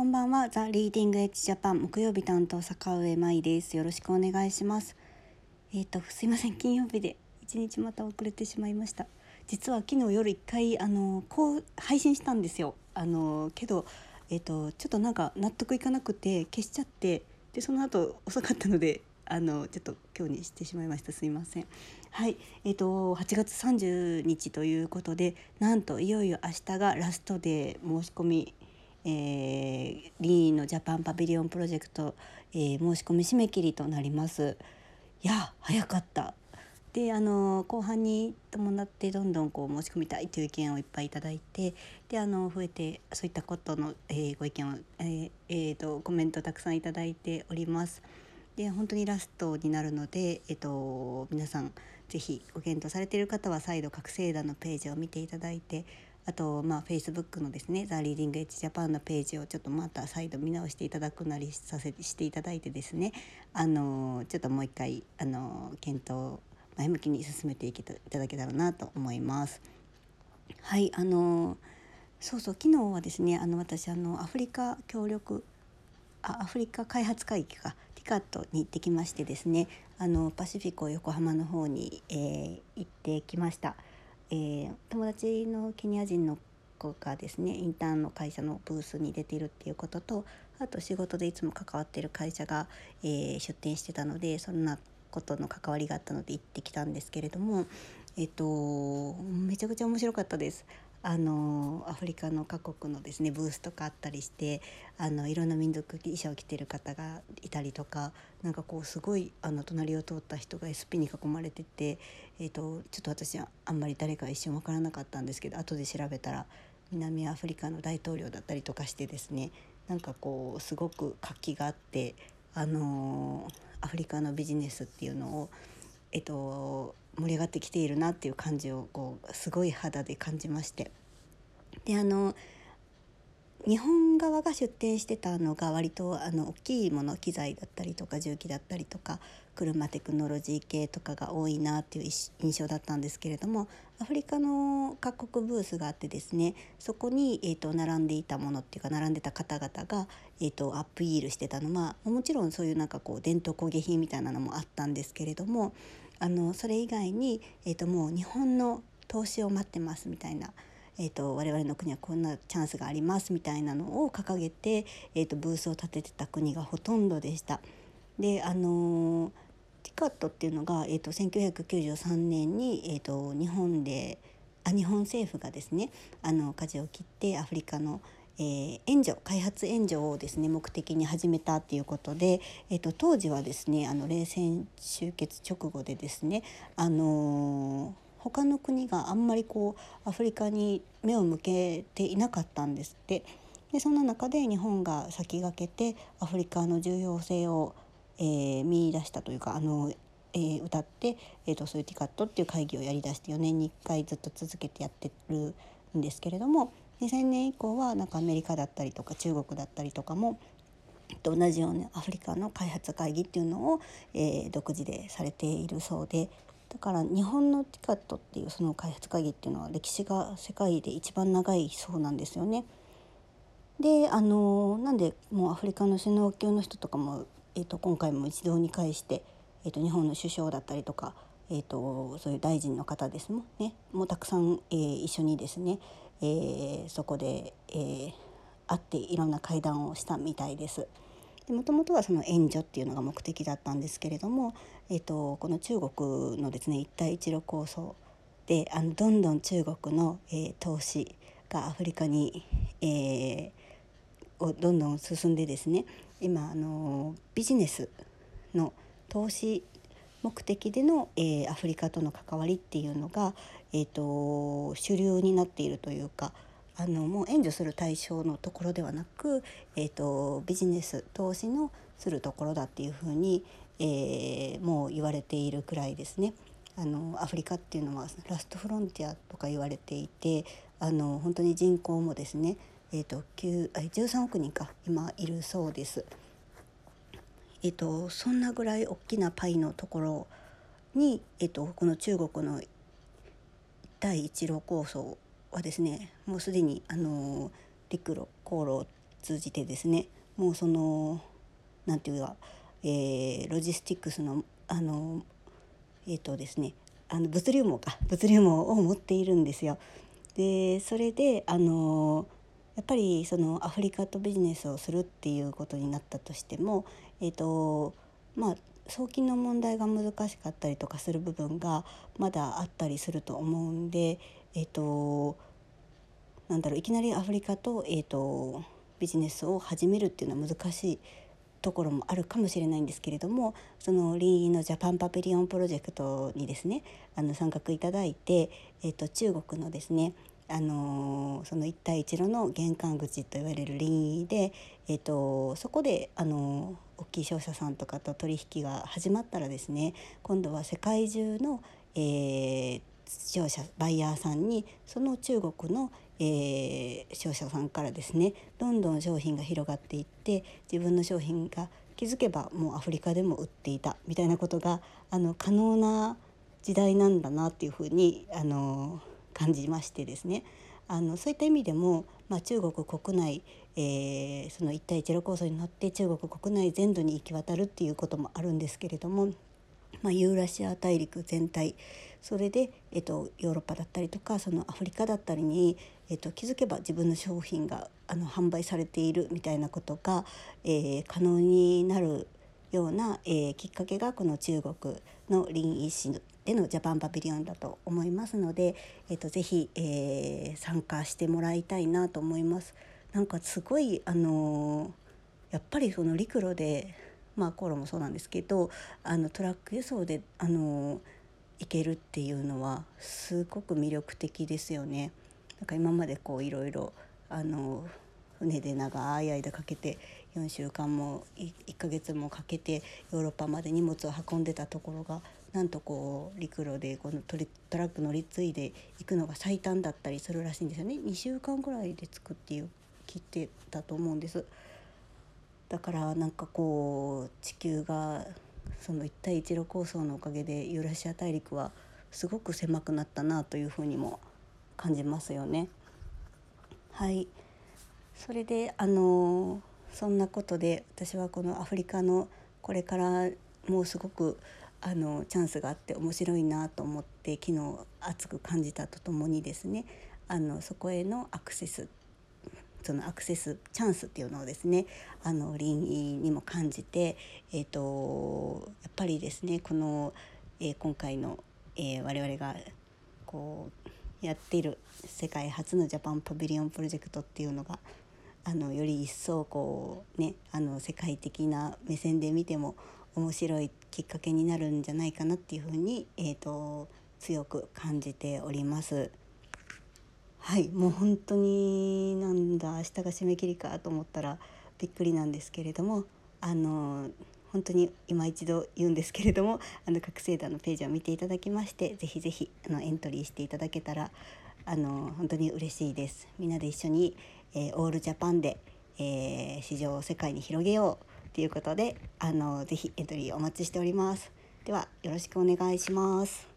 こんばんは。ザ・リーディングエッジジャパン木曜日担当坂上舞です。よろしくお願いします。えっ、ー、とすいません。金曜日で一日また遅れてしまいました。実は昨日夜一回あのこう配信したんですよ。あのけどえっ、ー、とちょっとなんか納得いかなくて消しちゃってでその後遅かったのであのちょっと今日にしてしまいました。すいません。はい。えっ、ー、と8月30日ということでなんといよいよ明日がラストで申し込みえー、臨沂のジャパンパビリオンプロジェクト、えー、申し込み締め切りとなりますいや早かったであの後半に伴ってどんどんこう申し込みたいという意見をいっぱいいただいてであの増えてそういったことの、えー、ご意見を、えーえーと、コメントたくさんいただいております。で本当にラストになるので、えーと、皆さん是非ご検討されている方は再度覚醒団のページを見ていただいてあとまあ Facebook のですね「ザ・リーディング・エッジ・ジャパン」のページをちょっとまた再度見直していただくなりさせしていただいてですねあのちょっともう一回あの検討前向きに進めていただけたらなと思います。はいあのそうそう昨日はですねあの私あのアフリカ協力あアフリカ開発会議かティカットに行ってきましてですねあのパシフィコ横浜の方に、えー、行ってきました。えー、友達のケニア人の子がですねインターンの会社のブースに出てるっていうこととあと仕事でいつも関わってる会社が、えー、出店してたのでそんなことの関わりがあったので行ってきたんですけれども、えっと、めちゃくちゃ面白かったです。あのアフリカの各国のですねブースとかあったりしてあのいろんな民族衣装を着てる方がいたりとかなんかこうすごいあの隣を通った人が SP に囲まれてて、えーと、ちょっと私はあんまり誰か一瞬分からなかったんですけど後で調べたら南アフリカの大統領だったりとかしてですねなんかこうすごく活気があってあのアフリカのビジネスっていうのをえっと盛り上がってきているなっていう感じをこうすごい肌で感じまして。であの日本側が出展してたのが割とあの大きいもの機材だったりとか重機だったりとか車テクノロジー系とかが多いなっていう印象だったんですけれどもアフリカの各国ブースがあってですねそこに、えーと、並んでいたものっていうか並んでた方々が、えーと、アップイールしてたのはもちろんそういうなんかこう伝統工芸品みたいなのもあったんですけれどもあのそれ以外に、えーと、もう日本の投資を待ってますみたいな。えーと、我々の国はこんなチャンスがありますみたいなのを掲げて、えーと、ブースを立ててた国がほとんどでした。であの、ティカットっていうのが、えーと、1993年に、えー、と日本であ日本政府がですねあの舵を切ってアフリカの、えー、援助開発援助をですね目的に始めたっていうことで、えーと、当時はですねあの冷戦終結直後でですねあのー、他の国があんまりこうアフリカに目を向けていなかったんですって。でその中で日本が先駆けてアフリカの重要性を、えー、見出したというかあの、えー、歌って、えーと、とそういうティカットっていう会議をやりだして4年に1回ずっと続けてやってるんですけれども2000年以降はなんかアメリカだったりとか中国だったりとかも同じようにアフリカの開発会議っていうのを、えー、独自でされているそうでだから日本のティカットっていうその開発会議っていうのは歴史が世界で一番長いそうなんですよね。であのなんでもうアフリカの首脳級の人とかも、えーと、今回も一堂に会して、えーと、日本の首相だったりとか、えーと、そういう大臣の方ですもんねもうたくさん、えー、一緒にですね、えー、そこで、えー、会っていろんな会談をしたみたいです。もともとはその援助っていうのが目的だったんですけれども、えーと、この中国のですね一帯一路構想であのどんどん中国の、えー、投資がアフリカに、えー、をどんどん進んでですね今あのビジネスの投資目的での、えー、アフリカとの関わりっていうのが、えーと、主流になっているというかあのもう援助する対象のところではなく、えーと、ビジネス投資のするところだっていうふうに、えー、もう言われているくらいですね。あのアフリカっていうのはラストフロンティアとか言われていてあの本当に人口もですね、えーと、9 13億人か今いるそうです。えっと、そんなぐらい大きなパイのところに、えっと、この中国の第一路構想はですねもうすでにあの陸路航路を通じてですねもうその何て言うか、えー、ロジスティックスのあのえっ、とですねあの物流網か物流網を持っているんですよ。でそれであのやっぱりそのアフリカとビジネスをするっていうことになったとしても、えーとまあ、送金の問題が難しかったりとかする部分がまだあったりすると思うんで、えーと、なんだろういきなりアフリカと,、えーとビジネスを始めるっていうのは難しいところもあるかもしれないんですけれどもその臨沂のジャパンパビリオンプロジェクトにですねあの参画いただいて、えーと、中国のですねあの、その一帯一路の玄関口と言われる臨沂で、えーと、そこで、あの、大きい商社さんとかと取引が始まったらですね今度は世界中の、えー、商社バイヤーさんにその中国の、えー、商社さんからですねどんどん商品が広がっていって自分の商品が気づけばもうアフリカでも売っていたみたいなことがあの可能な時代なんだなっていうふうにあの感じましてですね。あのそういった意味でも、まあ、中国国内、えー、その一帯一路構想に乗って中国国内全土に行き渡るっていうこともあるんですけれども、まあ、ユーラシア大陸全体それで、えっと、ヨーロッパだったりとかそのアフリカだったりに、えっと、気づけば自分の商品があの販売されているみたいなことが、えー、可能になるような、えー、きっかけがこの中国の林医師でのジャパンパビリオンだと思いますので、えーと、ぜひ、えー、参加してもらいたいなと思います。なんかすごいあのー、やっぱりその陸路でまあコロもそうなんですけどあのトラック輸送であのー行けるっていうのはすごく魅力的ですよね。なんか今までこういろいろあの船で長い間かけて4週間も1ヶ月もかけてヨーロッパまで荷物を運んでたところがなんとこう陸路でこのトトラック乗り継いで行くのが最短だったりするらしいんですよね。2週間ぐらいで着くっていう聞いてたと思うんです。だからなんかこう地球がその一帯一路構想のおかげでユーラシア大陸はすごく狭くなったなというふうにも感じますよね。はい。それであのそんなことで私はこのアフリカのこれからもうすごくあのチャンスがあって面白いなと思って昨日熱く感じたとともにですねあのそこへのアクセスそのアクセスチャンスっていうのをですねあの臨沂にも感じて、えーと、やっぱりですねこの、えー、今回の、えー、我々がこうやっている世界初のジャパンパビリオンプロジェクトっていうのがあのより一層こうねあの世界的な目線で見ても面白いきっかけになるんじゃないかなっていうふうに、えーと強く感じております。はいもう本当になんだ明日が締め切りかと思ったらびっくりなんですけれどもあの本当に今一度言うんですけれどもあの覚醒団のページを見ていただきましてぜひぜひあのエントリーしていただけたらあの本当に嬉しいです。みんなで一緒に、えー、オールジャパンで、えー、市場を世界に広げようということであのぜひエントリーお待ちしております。ではよろしくお願いします。